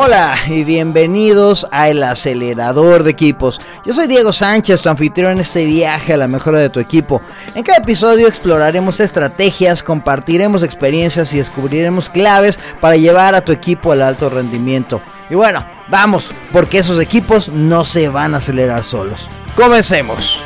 Hola y bienvenidos a El Acelerador de Equipos. Yo soy Diego Sánchez, tu anfitrión en este viaje a la mejora de tu equipo. En cada episodio exploraremos estrategias, compartiremos experiencias y descubriremos claves para llevar a tu equipo al alto rendimiento. Y bueno, vamos, porque esos equipos no se van a acelerar solos. Comencemos.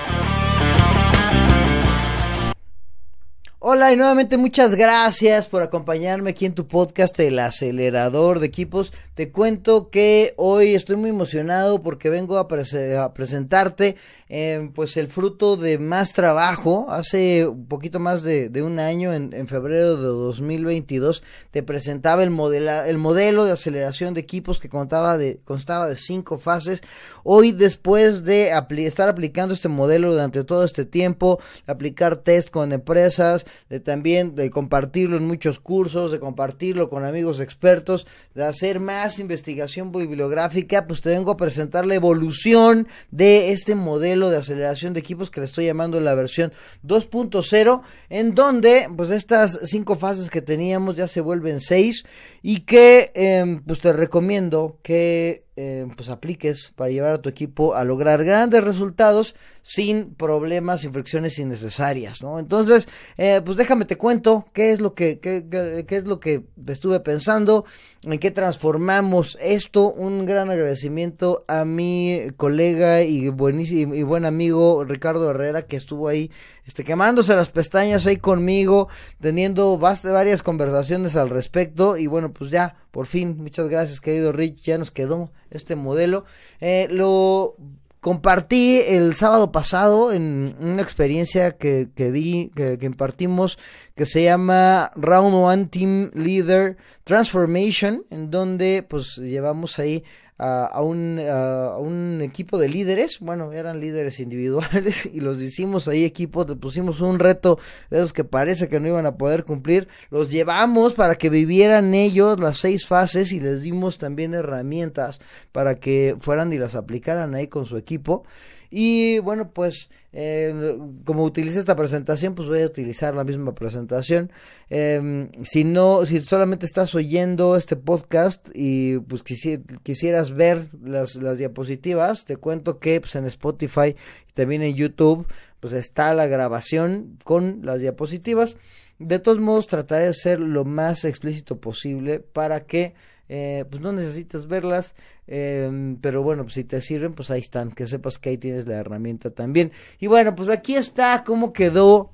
Hola y nuevamente muchas gracias por acompañarme aquí en tu podcast El acelerador de equipos. Te cuento que hoy estoy muy emocionado porque vengo a, presentarte eh, pues el fruto de más trabajo. Hace un poquito más de, un año, en, febrero de 2022, te presentaba el, modela, el modelo de aceleración de equipos que contaba de, constaba de cinco fases. Hoy después de estar aplicando este modelo durante todo este tiempo, aplicar test con empresas, de también de compartirlo en muchos cursos, de compartirlo con amigos expertos, de hacer más investigación bibliográfica, pues te vengo a presentar la evolución de este modelo de aceleración de equipos que le estoy llamando la versión 2.0, en donde pues estas cinco fases que teníamos ya se vuelven seis y que em, pues te recomiendo que eh, pues apliques para llevar a tu equipo a lograr grandes resultados sin problemas, sin fricciones innecesarias, ¿no? Entonces, eh, pues déjame te cuento qué es lo que, qué, qué, es lo que estuve pensando, en qué transformamos esto. Un gran agradecimiento a mi colega y buenísimo y buen amigo Ricardo Herrera que estuvo ahí este, quemándose las pestañas ahí conmigo, teniendo varias conversaciones al respecto. Y bueno, pues ya, por fin, muchas gracias, querido Rich, ya nos quedó este modelo. Eh, lo compartí el sábado pasado en una experiencia que, que di, que, que, impartimos, que se llama Round One Team Leader Transformation, en donde pues llevamos ahí a, un, equipo de líderes, bueno, eran líderes individuales y los hicimos ahí equipo, pusimos un reto de esos que parece que no iban a poder cumplir, los llevamos para que vivieran ellos las seis fases y les dimos también herramientas para que fueran y las aplicaran ahí con su equipo. Y bueno, pues eh, como utilicé esta presentación, pues voy a utilizar la misma presentación. Eh, si no, si solamente estás oyendo este podcast y pues quisieras ver las, las diapositivas, te cuento que pues, en Spotify y también en YouTube, pues está la grabación con las diapositivas. De todos modos, trataré de ser lo más explícito posible para que eh, pues no necesites verlas, em, pero bueno, pues si te sirven, pues ahí están, que sepas que ahí tienes la herramienta también. Y bueno, pues aquí está cómo quedó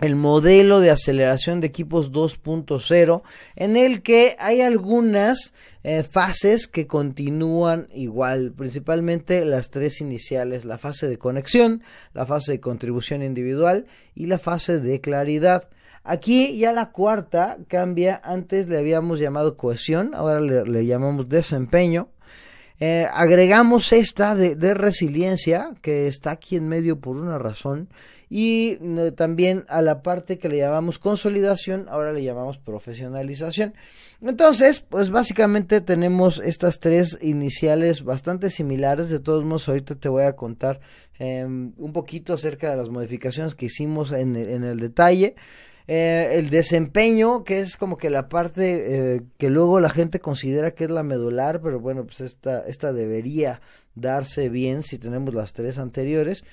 el modelo de aceleración de equipos 2.0 en el que hay algunas eh, fases que continúan igual, principalmente las tres iniciales, la fase de conexión, la fase de contribución individual y la fase de claridad. Aquí ya la cuarta cambia, antes le habíamos llamado cohesión, ahora le, llamamos desempeño. Eh, agregamos esta de, resiliencia, que está aquí en medio por una razón, y eh, también a la parte que le llamamos consolidación, ahora le llamamos profesionalización. Entonces, pues básicamente tenemos estas tres iniciales bastante similares, de todos modos ahorita te voy a contar em, un poquito acerca de las modificaciones que hicimos en el detalle. Eh, el desempeño, que es como que la parte eh, que luego la gente considera que es la medular, pero bueno, pues esta, esta debería darse bien si tenemos las tres anteriores.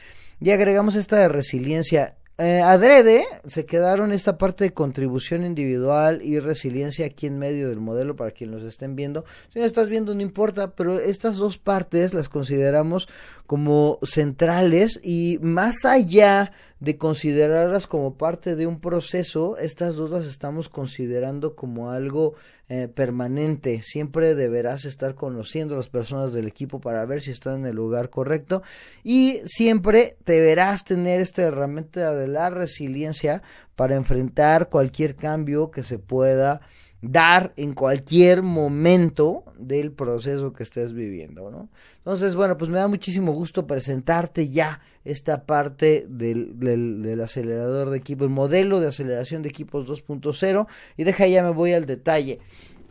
Y agregamos esta de resiliencia. Eh, adrede se quedaron esta parte de contribución individual y resiliencia aquí en medio del modelo para quien los estén viendo. Si no estás viendo no importa, pero estas dos partes las consideramos como centrales y más allá de considerarlas como parte de un proceso, estas dos las estamos considerando como algo eh, permanente. Siempre deberás estar conociendo a las personas del equipo para ver si están en el lugar correcto y siempre deberás tener esta herramienta de la resiliencia para enfrentar cualquier cambio que se pueda dar en cualquier momento del proceso que estés viviendo, ¿no? Entonces, bueno, pues me da muchísimo gusto presentarte ya esta parte del, del, acelerador de equipo, el modelo de aceleración de equipos 2.0 y deja ya me voy al detalle.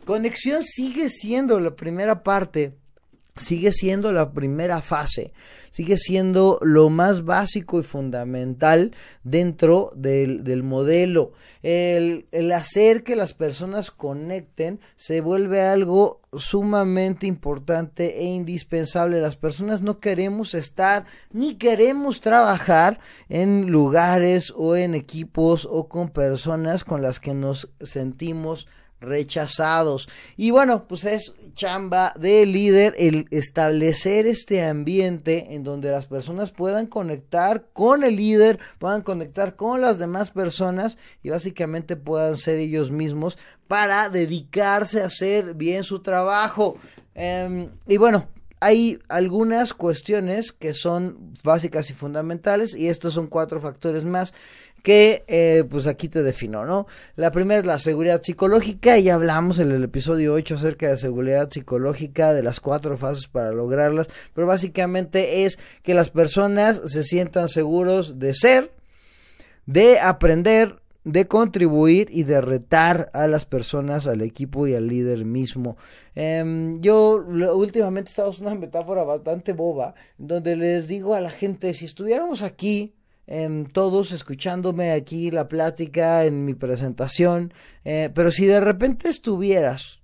Conexión sigue siendo la primera parte sigue siendo la primera fase, sigue siendo lo más básico y fundamental dentro del, del modelo. El, el, hacer que las personas conecten se vuelve algo sumamente importante e indispensable. Las personas no queremos estar ni queremos trabajar en lugares o en equipos o con personas con las que nos sentimos rechazados. Y bueno, pues es chamba del líder el establecer este ambiente en donde las personas puedan conectar con el líder, puedan conectar con las demás personas y básicamente puedan ser ellos mismos para dedicarse a hacer bien su trabajo. Eh, y bueno, hay algunas cuestiones que son básicas y fundamentales y estos son cuatro factores más que eh, pues aquí te defino, ¿no? La primera es la seguridad psicológica, ya hablamos en el episodio 8 acerca de seguridad psicológica, de las cuatro fases para lograrlas, pero básicamente es que las personas se sientan seguros de ser, de aprender, de contribuir y de retar a las personas, al equipo y al líder mismo. Eh, yo últimamente he estado usando una metáfora bastante boba, donde les digo a la gente, si estuviéramos aquí, eh, todos escuchándome aquí la plática en mi presentación, eh, pero si de repente estuvieras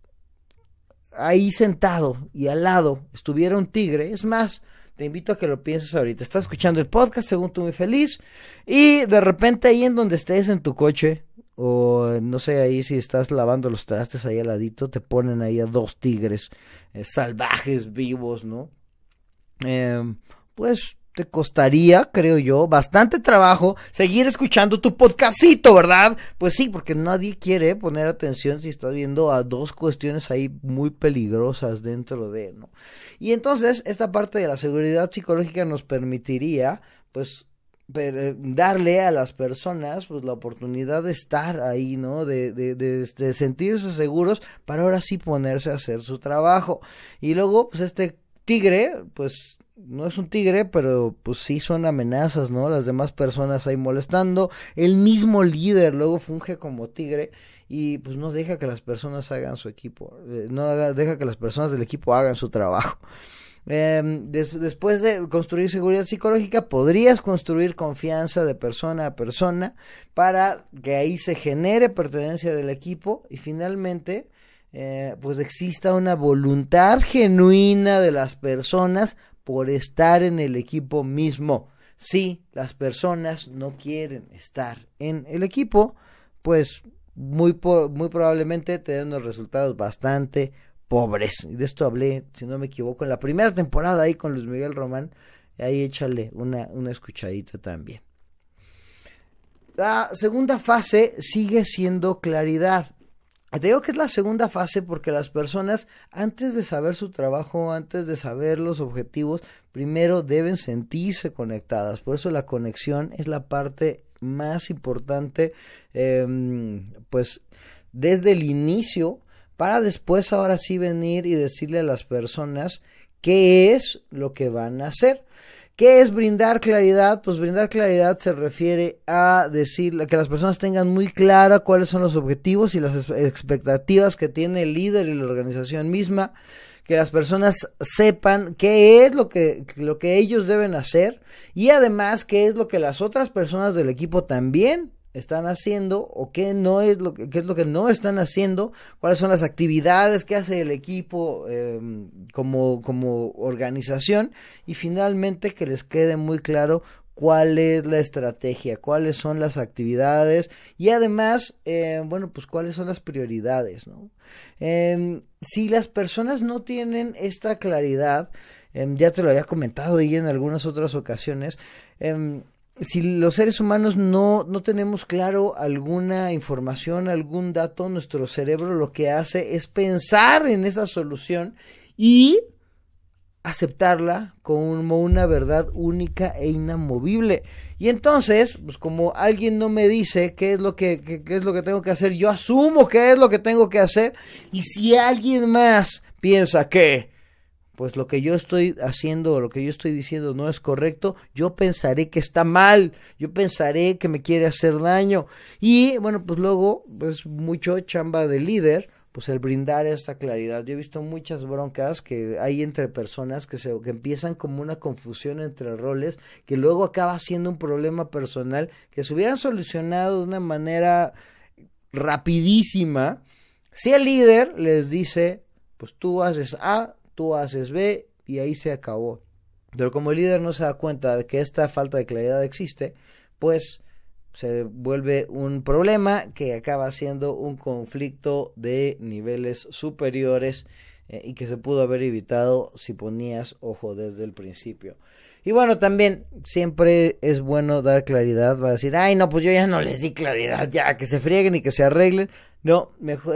ahí sentado y al lado estuviera un tigre, es más, te invito a que lo pienses ahorita. Estás escuchando el podcast, según tú muy feliz, y de repente ahí en donde estés en tu coche, o no sé, ahí si estás lavando los trastes ahí al ladito, te ponen ahí a dos tigres eh, salvajes, vivos, ¿no? Eh, pues te costaría, creo yo, bastante trabajo seguir escuchando tu podcastito, ¿verdad? Pues sí, porque nadie quiere poner atención si estás viendo a dos cuestiones ahí muy peligrosas dentro de, ¿no? Y entonces, esta parte de la seguridad psicológica nos permitiría, pues, darle a las personas pues la oportunidad de estar ahí, ¿no? De, de, de, de, sentirse seguros para ahora sí ponerse a hacer su trabajo. Y luego, pues este tigre, pues no es un tigre, pero pues sí son amenazas, ¿no? Las demás personas ahí molestando. El mismo líder luego funge como tigre y pues no deja que las personas hagan su equipo, eh, no haga, deja que las personas del equipo hagan su trabajo. Des, después de construir seguridad psicológica, podrías construir confianza de persona a persona para que ahí se genere pertenencia del equipo y finalmente eh, pues exista una voluntad genuina de las personas por estar en el equipo mismo. Si las personas no quieren estar en el equipo, pues muy, muy probablemente te den unos resultados bastante pobres. Y de esto hablé, si no me equivoco, en la primera temporada ahí con Luis Miguel Román. Ahí échale una, una escuchadita también. La segunda fase sigue siendo claridad. Te digo que es la segunda fase porque las personas, antes de saber su trabajo, antes de saber los objetivos, primero deben sentirse conectadas. Por eso la conexión es la parte más importante, eh, pues desde el inicio, para después ahora sí venir y decirle a las personas qué es lo que van a hacer. ¿Qué es brindar claridad? Pues brindar claridad se refiere a decir que las personas tengan muy clara cuáles son los objetivos y las expectativas que tiene el líder y la organización misma, que las personas sepan qué es lo que, lo que ellos deben hacer y además qué es lo que las otras personas del equipo también están haciendo o qué no es lo que qué es lo que no están haciendo, cuáles son las actividades que hace el equipo eh, como, como organización y finalmente que les quede muy claro cuál es la estrategia, cuáles son las actividades y además, eh, bueno, pues cuáles son las prioridades, ¿no? Eh, si las personas no tienen esta claridad, ya te lo había comentado y en algunas otras ocasiones, si los seres humanos no, no tenemos claro alguna información, algún dato, nuestro cerebro lo que hace es pensar en esa solución y aceptarla como una verdad única e inamovible. Y entonces, pues como alguien no me dice qué es lo que qué, qué es lo que tengo que hacer, yo asumo qué es lo que tengo que hacer y si alguien más piensa que pues lo que yo estoy haciendo o lo que yo estoy diciendo no es correcto, yo pensaré que está mal, yo pensaré que me quiere hacer daño. Y bueno, pues luego, pues mucho chamba de líder, pues el brindar esta claridad. Yo he visto muchas broncas que hay entre personas que se que empiezan como una confusión entre roles que luego acaba siendo un problema personal que se hubieran solucionado de una manera rapidísima si el líder les dice, pues tú haces A, tú haces B y ahí se acabó. Pero como el líder no se da cuenta de que esta falta de claridad existe, pues se vuelve un problema que acaba siendo un conflicto de niveles superiores eh, y que se pudo haber evitado si ponías ojo desde el principio. Y bueno, también siempre es bueno dar claridad. Va a decir, ay, no, pues yo ya no les di claridad, ya que se frieguen y que se arreglen. No,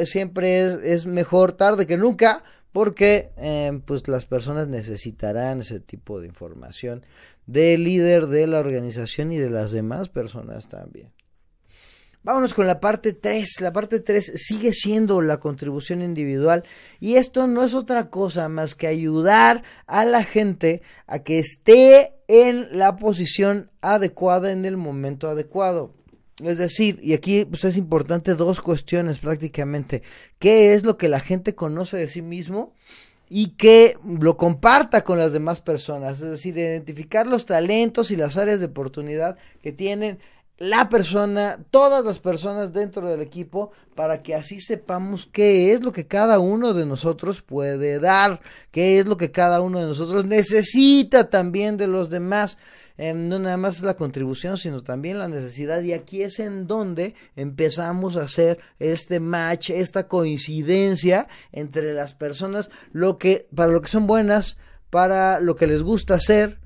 siempre es mejor tarde que nunca porque eh, pues las personas necesitarán ese tipo de información del líder de la organización y de las demás personas también. Vámonos con la parte 3. La parte 3 sigue siendo la contribución individual y esto no es otra cosa más que ayudar a la gente a que esté en la posición adecuada en el momento adecuado. Es decir, y aquí pues, es importante dos cuestiones prácticamente. ¿Qué es lo que la gente conoce de sí mismo? y que lo comparta con las demás personas, es decir, identificar los talentos y las áreas de oportunidad que tienen la persona, todas las personas dentro del equipo, para que así sepamos qué es lo que cada uno de nosotros puede dar, qué es lo que cada uno de nosotros necesita también de los demás. Em, no nada más la contribución, sino también la necesidad. Y aquí es en donde empezamos a hacer este match, esta coincidencia entre las personas, lo que, para lo que son buenas, para lo que les gusta hacer,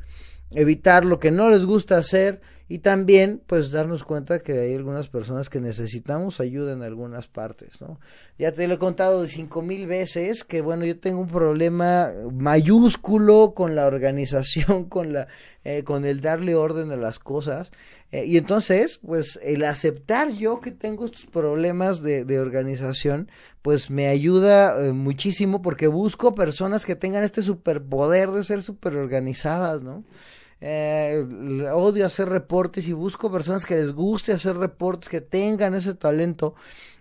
evitar lo que no les gusta hacer y también pues darnos cuenta que hay algunas personas que necesitamos ayuda en algunas partes, ¿no? Ya te lo he contado de cinco mil veces que bueno, yo tengo un problema mayúsculo con la organización, con la, eh, con el darle orden a las cosas. Eh, y entonces, pues el aceptar yo que tengo estos problemas de, de organización, pues me ayuda eh, muchísimo porque busco personas que tengan este superpoder de ser super organizadas, ¿no? Eh, odio hacer reportes y busco personas que les guste hacer reportes, que tengan ese talento.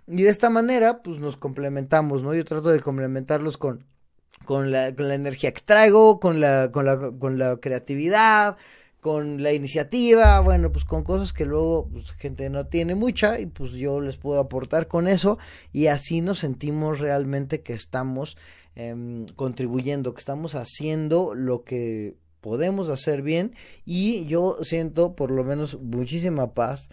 Y de esta manera, pues nos complementamos, ¿no? Yo trato de complementarlos con, con, la, con la energía que traigo, con la, con la, con la creatividad, con la iniciativa, bueno, pues con cosas que luego pues, gente no tiene mucha y pues yo les puedo aportar con eso y así nos sentimos realmente que estamos em, contribuyendo, que estamos haciendo lo que podemos hacer bien y yo siento por lo menos muchísima paz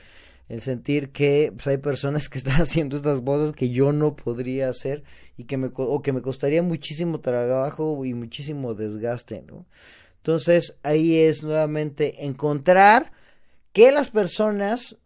el sentir que pues, hay personas que están haciendo estas cosas que yo no podría hacer y que me o que me costaría muchísimo trabajo y muchísimo desgaste, ¿no? Entonces, ahí es nuevamente encontrar que las personas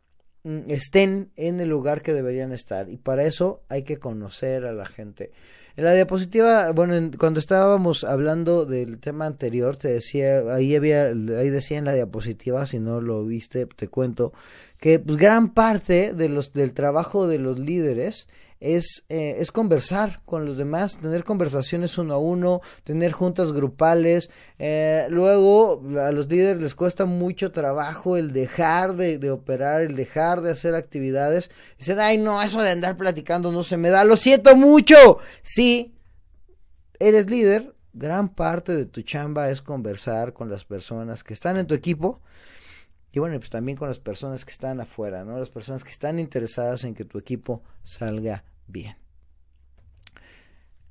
estén en el lugar que deberían estar y para eso hay que conocer a la gente. En la diapositiva, bueno, cuando estábamos hablando del tema anterior, te decía, ahí había, ahí decía en la diapositiva, si no lo viste, te cuento, que pues, gran parte de los, del trabajo de los líderes es, eh, es conversar con los demás, tener conversaciones uno a uno, tener juntas grupales. Eh, luego a los líderes les cuesta mucho trabajo el dejar de, de, operar, el dejar de hacer actividades. Dicen, ay no, eso de andar platicando no se me da, lo siento mucho. Sí, eres líder, gran parte de tu chamba es conversar con las personas que están en tu equipo. Y bueno, pues también con las personas que están afuera, ¿no? Las personas que están interesadas en que tu equipo salga bien.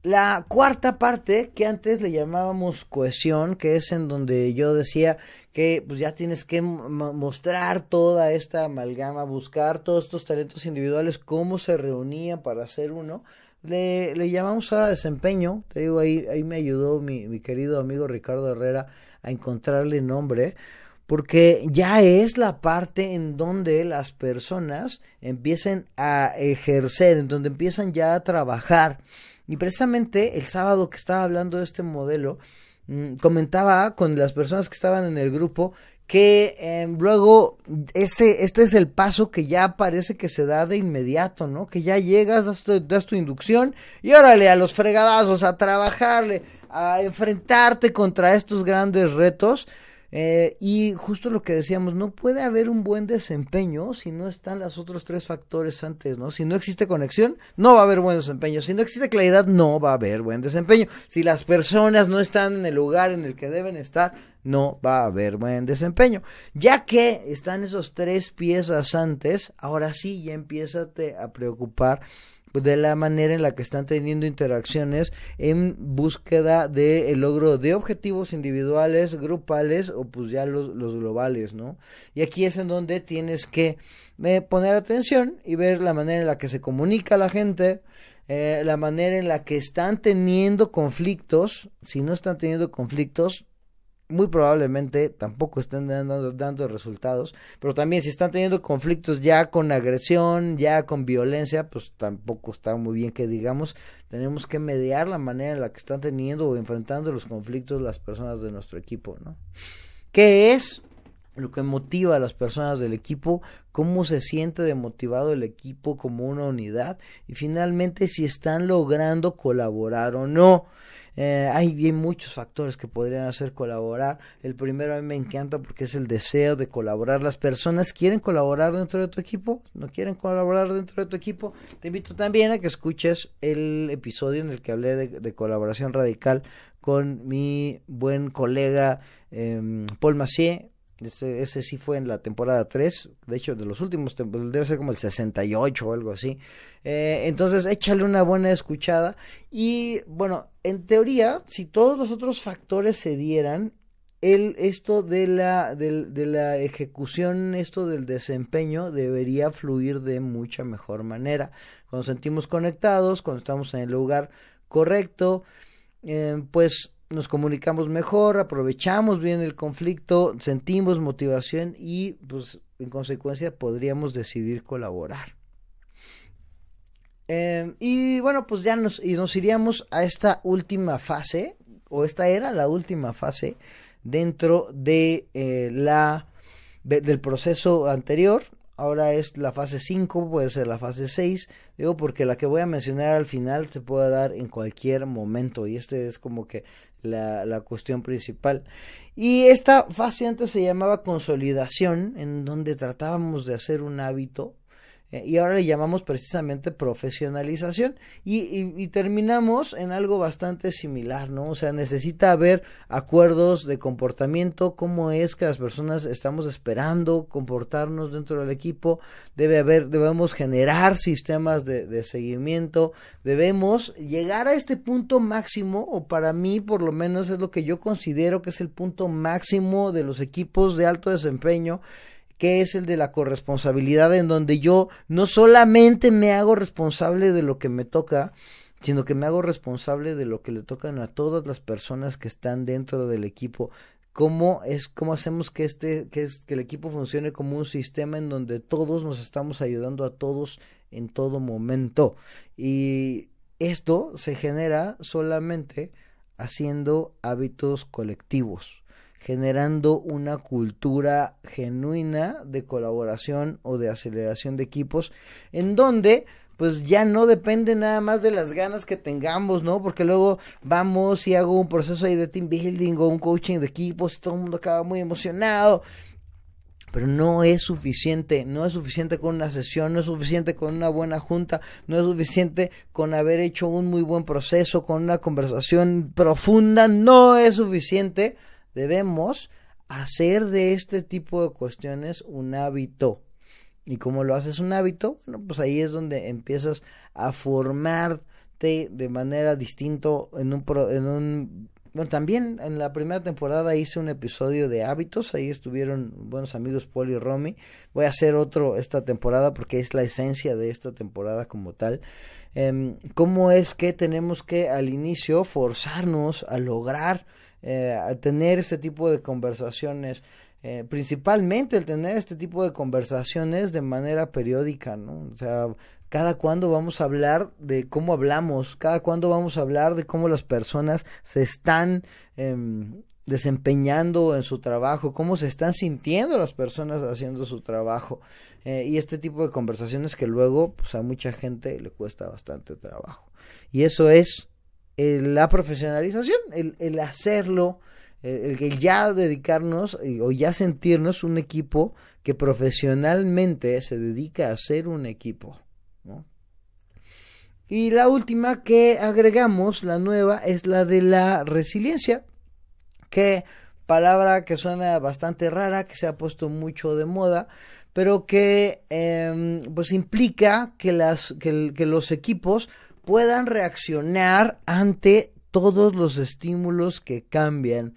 La cuarta parte, que antes le llamábamos cohesión, que es en donde yo decía que pues ya tienes que mostrar toda esta amalgama, buscar todos estos talentos individuales, cómo se reunían para hacer uno. Le, le llamamos ahora desempeño, te digo, ahí, ahí me ayudó mi, mi querido amigo Ricardo Herrera a encontrarle nombre porque ya es la parte en donde las personas empiezan a ejercer, en donde empiezan ya a trabajar. Y precisamente el sábado que estaba hablando de este modelo, mm, comentaba con las personas que estaban en el grupo que em, luego ese, este es el paso que ya parece que se da de inmediato, ¿no? Que ya llegas, das tu, das tu inducción y órale a los fregadazos, a trabajarle, a enfrentarte contra estos grandes retos Eh, y justo lo que decíamos, no puede haber un buen desempeño si no están los otros tres factores antes, ¿no? Si no existe conexión, no va a haber buen desempeño. Si no existe claridad, no va a haber buen desempeño. Si las personas no están en el lugar en el que deben estar, no va a haber buen desempeño. Ya que están esos tres piezas antes, ahora sí ya empieza a preocupar de la manera en la que están teniendo interacciones en búsqueda de el logro de objetivos individuales, grupales o pues ya los, los globales, ¿no? Y aquí es en donde tienes que eh, poner atención y ver la manera en la que se comunica la gente, eh, la manera en la que están teniendo conflictos, si no están teniendo conflictos, muy probablemente tampoco estén dando, dando, resultados, pero también si están teniendo conflictos ya con agresión, ya con violencia, pues tampoco está muy bien que digamos, tenemos que mediar la manera en la que están teniendo o enfrentando los conflictos las personas de nuestro equipo, ¿no? ¿Qué es lo que motiva a las personas del equipo? ¿Cómo se siente demotivado el equipo como una unidad? Y finalmente si están logrando colaborar o no. Eh, hay, muchos factores que podrían hacer colaborar. El primero a mí me encanta porque es el deseo de colaborar. Las personas quieren colaborar dentro de tu equipo, no quieren colaborar dentro de tu equipo. Te invito también a que escuches el episodio en el que hablé de, colaboración radical con mi buen colega eh, Paul Massier ese, sí fue en la temporada 3, de hecho de los últimos, debe ser como el 68 o algo así. Eh, entonces échale una buena escuchada y bueno, en teoría, si todos los otros factores se dieran, el, esto de la, de, de la ejecución, esto del desempeño debería fluir de mucha mejor manera. Cuando sentimos conectados, cuando estamos en el lugar correcto, eh, pues nos comunicamos mejor, aprovechamos bien el conflicto, sentimos motivación y pues en consecuencia podríamos decidir colaborar. Em, y bueno, pues ya nos, y nos iríamos a esta última fase, o esta era la última fase dentro de eh, la del proceso anterior. Ahora es la fase 5, puede ser la fase 6. Digo porque la que voy a mencionar al final se puede dar en cualquier momento. Y este es como que la, la cuestión principal. Y esta fase antes se llamaba consolidación, en donde tratábamos de hacer un hábito eh, y ahora le llamamos precisamente profesionalización. Y, terminamos en algo bastante similar, ¿no? O sea, necesita haber acuerdos de comportamiento, cómo es que las personas estamos esperando comportarnos dentro del equipo, debe haber, debemos generar sistemas de, de seguimiento, debemos llegar a este punto máximo, o para mí por lo menos es lo que yo considero que es el punto máximo de los equipos de alto desempeño, que es el de la corresponsabilidad, en donde yo no solamente me hago responsable de lo que me toca, sino que me hago responsable de lo que le tocan a todas las personas que están dentro del equipo. ¿Cómo es, cómo hacemos que este, que, es, que el equipo funcione como un sistema en donde todos nos estamos ayudando a todos en todo momento? Y esto se genera solamente haciendo hábitos colectivos generando una cultura genuina de colaboración o de aceleración de equipos en donde pues ya no depende nada más de las ganas que tengamos, ¿no? Porque luego vamos y hago un proceso ahí de team building o un coaching de equipos y todo el mundo acaba muy emocionado. Pero no es suficiente, no es suficiente con una sesión, no es suficiente con una buena junta, no es suficiente con haber hecho un muy buen proceso, con una conversación profunda, no es suficiente Debemos hacer de este tipo de cuestiones un hábito. Y como lo haces un hábito, bueno, pues ahí es donde empiezas a formarte de manera distinto en un, en un bueno, también en la primera temporada hice un episodio de hábitos, ahí estuvieron buenos amigos Paul y Romy. Voy a hacer otro esta temporada porque es la esencia de esta temporada como tal. Eh, ¿Cómo es que tenemos que al inicio forzarnos a lograr eh, tener este tipo de conversaciones, eh, principalmente el tener este tipo de conversaciones de manera periódica, ¿no? O sea, cada cuando vamos a hablar de cómo hablamos, cada cuando vamos a hablar de cómo las personas se están em, desempeñando en su trabajo, cómo se están sintiendo las personas haciendo su trabajo. Eh, y este tipo de conversaciones que luego pues a mucha gente le cuesta bastante trabajo. Y eso es la profesionalización, el, el hacerlo el, que ya dedicarnos o ya sentirnos un equipo que profesionalmente se dedica a ser un equipo. Y la última que agregamos, la nueva, es la de la resiliencia, que palabra que suena bastante rara, que se ha puesto mucho de moda, pero que em, pues implica que, las, que, que los equipos puedan reaccionar ante todos los estímulos que cambian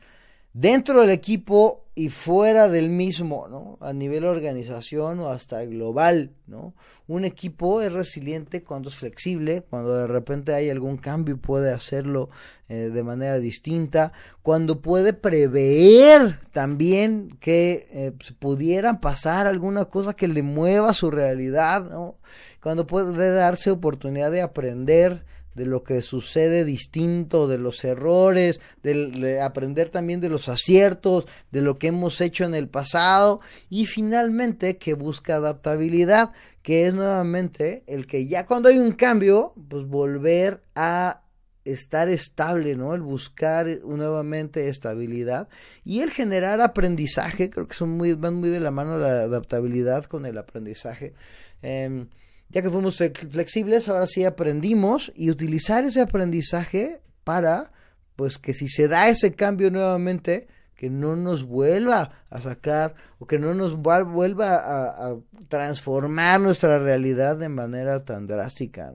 dentro del equipo y fuera del mismo, ¿no? A nivel organización o hasta global, ¿no? Un equipo es resiliente cuando es flexible, cuando de repente hay algún cambio y puede hacerlo eh, de manera distinta, cuando puede prever también que eh, pudiera pasar alguna cosa que le mueva su realidad, ¿no? Cuando puede darse oportunidad de aprender, de lo que sucede distinto, de los errores, de, aprender también de los aciertos, de lo que hemos hecho en el pasado y finalmente que busca adaptabilidad, que es nuevamente el que ya cuando hay un cambio, pues volver a estar estable, ¿no? El buscar nuevamente estabilidad y el generar aprendizaje, creo que son muy, van muy de la mano la adaptabilidad con el aprendizaje. Em, ya que fuimos flexibles, ahora sí aprendimos y utilizar ese aprendizaje para, pues que si se da ese cambio nuevamente, que no nos vuelva a sacar o que no nos vuelva a, transformar nuestra realidad de manera tan drástica.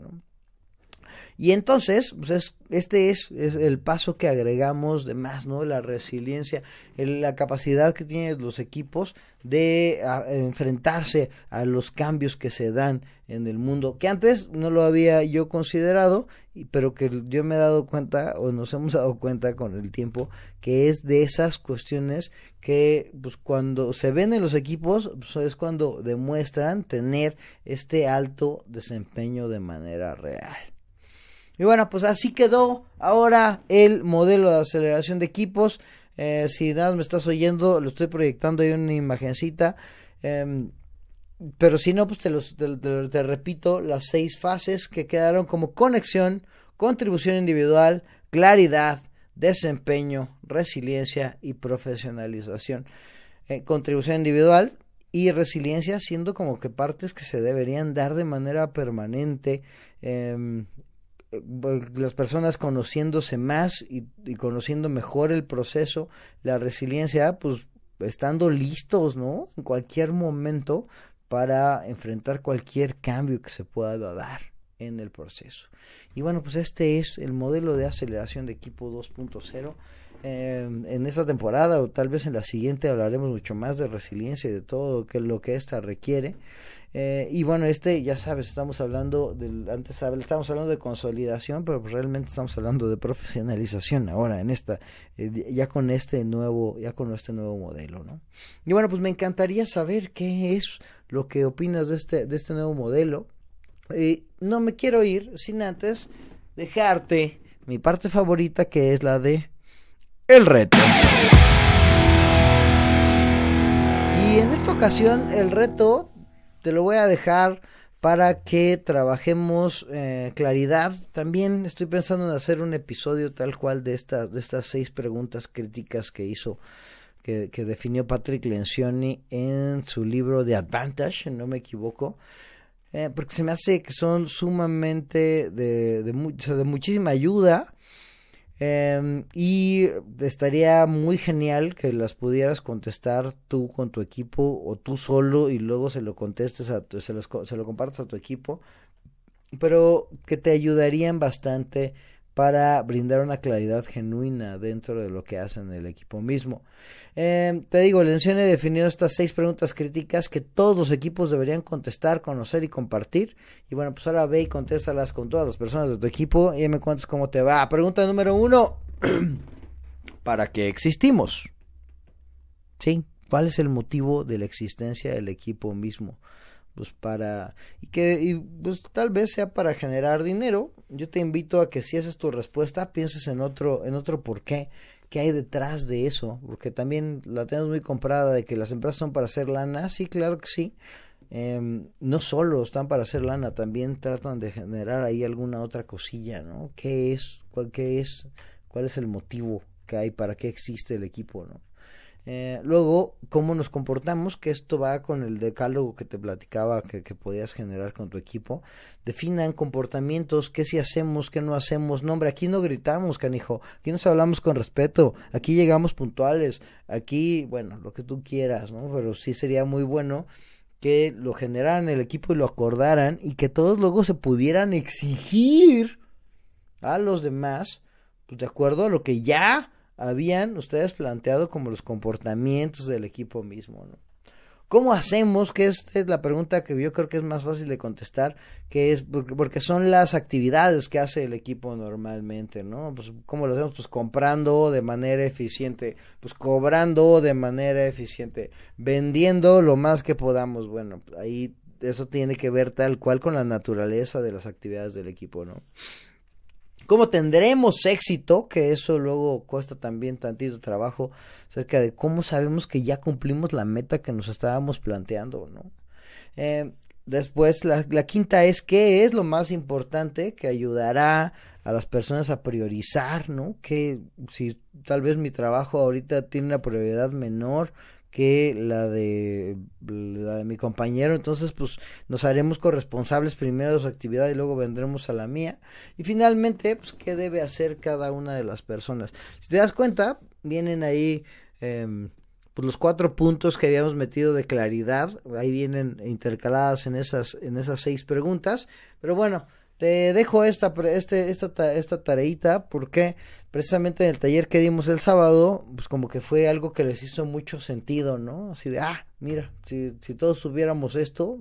Y entonces, pues este es, el paso que agregamos de más, ¿no? La resiliencia, la capacidad que tienen los equipos de enfrentarse a los cambios que se dan en el mundo, que antes no lo había yo considerado, pero que yo me he dado cuenta, o nos hemos dado cuenta con el tiempo, que es de esas cuestiones que pues cuando se ven en los equipos pues, es cuando demuestran tener este alto desempeño de manera real. Y bueno, pues así quedó ahora el modelo de aceleración de equipos. Eh, si nada me estás oyendo, lo estoy proyectando ahí una imagencita. Em, pero si no, pues te, los, te, repito las seis fases que quedaron como conexión, contribución individual, claridad, desempeño, resiliencia y profesionalización. Eh, contribución individual y resiliencia siendo como que partes que se deberían dar de manera permanente. Em, las personas conociéndose más y, conociendo mejor el proceso, la resiliencia, pues estando listos, ¿no? En cualquier momento para enfrentar cualquier cambio que se pueda dar en el proceso. Y bueno, pues este es el modelo de aceleración de equipo 2.0. Eh, en esta temporada o tal vez en la siguiente hablaremos mucho más de resiliencia y de todo que, lo que esta requiere. Eh, y bueno, este, ya sabes, estamos hablando, del, antes estamos hablando de consolidación, pero pues realmente estamos hablando de profesionalización ahora en esta, eh, ya con este nuevo, ya con este nuevo modelo, ¿no? Y bueno, pues me encantaría saber qué es lo que opinas de este, de este nuevo modelo. Y no me quiero ir sin antes dejarte mi parte favorita que es la de el reto. Y en esta ocasión el reto te lo voy a dejar para que trabajemos eh, claridad. También estoy pensando en hacer un episodio tal cual de estas, de estas seis preguntas críticas que hizo, que, definió Patrick Lencioni en su libro The Advantage, no me equivoco. Eh, porque se me hace que son sumamente de, de, de muchísima ayuda Em, y estaría muy genial que las pudieras contestar tú con tu equipo o tú solo y luego se lo contestes a tu, se, se lo compartas a tu equipo, pero que te ayudarían bastante para brindar una claridad genuina dentro de lo que hacen el equipo mismo. Eh, te digo, Lencioni he definido estas seis preguntas críticas que todos los equipos deberían contestar, conocer y compartir. Y bueno, pues ahora ve y contéstalas con todas las personas de tu equipo y me cuentas cómo te va. Pregunta número uno. ¿Para qué existimos? ¿Sí? ¿Cuál es el motivo de la existencia del equipo mismo? Pues para y que y pues tal vez sea para generar dinero. Yo te invito a que si esa es tu respuesta pienses en otro en otro por qué qué hay detrás de eso porque también la tenemos muy comprada de que las empresas son para hacer lana. Sí claro que sí. Em, no solo están para hacer lana también tratan de generar ahí alguna otra cosilla no qué es cuál qué es cuál es el motivo que hay, para qué existe el equipo, ¿no? Eh, luego, cómo nos comportamos, que esto va con el decálogo que te platicaba que, podías generar con tu equipo. Definan comportamientos, qué si hacemos, qué no hacemos. No, hombre, aquí no gritamos, canijo. Aquí nos hablamos con respeto. Aquí llegamos puntuales. Aquí, bueno, lo que tú quieras, ¿no? Pero sí sería muy bueno que lo generaran el equipo y lo acordaran y que todos luego se pudieran exigir a los demás, pues de acuerdo a lo que ya habían ustedes planteado como los comportamientos del equipo mismo, ¿no? ¿Cómo hacemos? Que esta es la pregunta que yo creo que es más fácil de contestar, que es porque son las actividades que hace el equipo normalmente, ¿no? Pues ¿cómo lo hacemos? Pues comprando de manera eficiente, pues cobrando de manera eficiente, vendiendo lo más que podamos. Bueno, ahí eso tiene que ver tal cual con la naturaleza de las actividades del equipo, ¿no? ¿Cómo tendremos éxito? Que eso luego cuesta también tantito trabajo acerca de cómo sabemos que ya cumplimos la meta que nos estábamos planteando, ¿no? Eh, después, la, quinta es qué es lo más importante que ayudará a las personas a priorizar, ¿no? Que si tal vez mi trabajo ahorita tiene una prioridad menor, que la de mi compañero. Entonces pues nos haremos corresponsables primero de su actividad y luego vendremos a la mía. Y finalmente pues qué debe hacer cada una de las personas si te das cuenta vienen ahí eh, pues los cuatro puntos que habíamos metido de claridad. Ahí vienen intercaladas en esas en esas seis preguntas. Pero bueno te dejo esta, este, esta, esta tareita porque precisamente en el taller que dimos el sábado, pues como que fue algo que les hizo mucho sentido, ¿no? Así de, ah, mira, si, si todos supiéramos esto,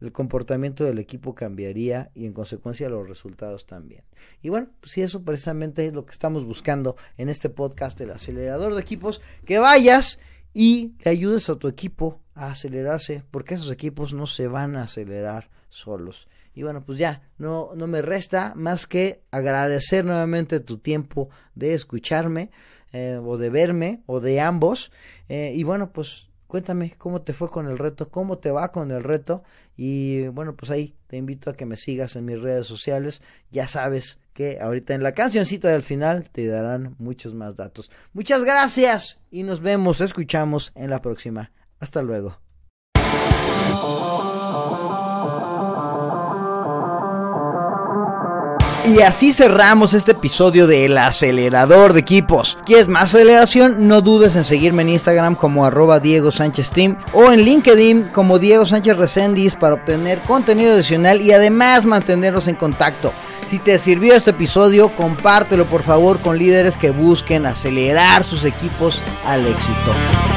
el comportamiento del equipo cambiaría y en consecuencia los resultados también. Y bueno, pues sí, eso precisamente es lo que estamos buscando en este podcast del acelerador de equipos, que vayas y le ayudes a tu equipo a acelerarse, porque esos equipos no se van a acelerar solos. Y bueno, pues ya, no, no me resta más que agradecer nuevamente tu tiempo de escucharme, eh, o de verme, o de ambos. Eh, y bueno, pues cuéntame cómo te fue con el reto, cómo te va con el reto. Y bueno, pues ahí te invito a que me sigas en mis redes sociales. Ya sabes que ahorita en la cancioncita del final te darán muchos más datos. Muchas gracias y nos vemos, escuchamos en la próxima. Hasta luego. Y así cerramos este episodio de El Acelerador de Equipos. ¿Quieres más aceleración? No dudes en seguirme en Instagram como arroba Diego Sánchez Team o en LinkedIn como Diego Sánchez Recendis para obtener contenido adicional y además mantenernos en contacto. Si te sirvió este episodio, compártelo por favor con líderes que busquen acelerar sus equipos al éxito.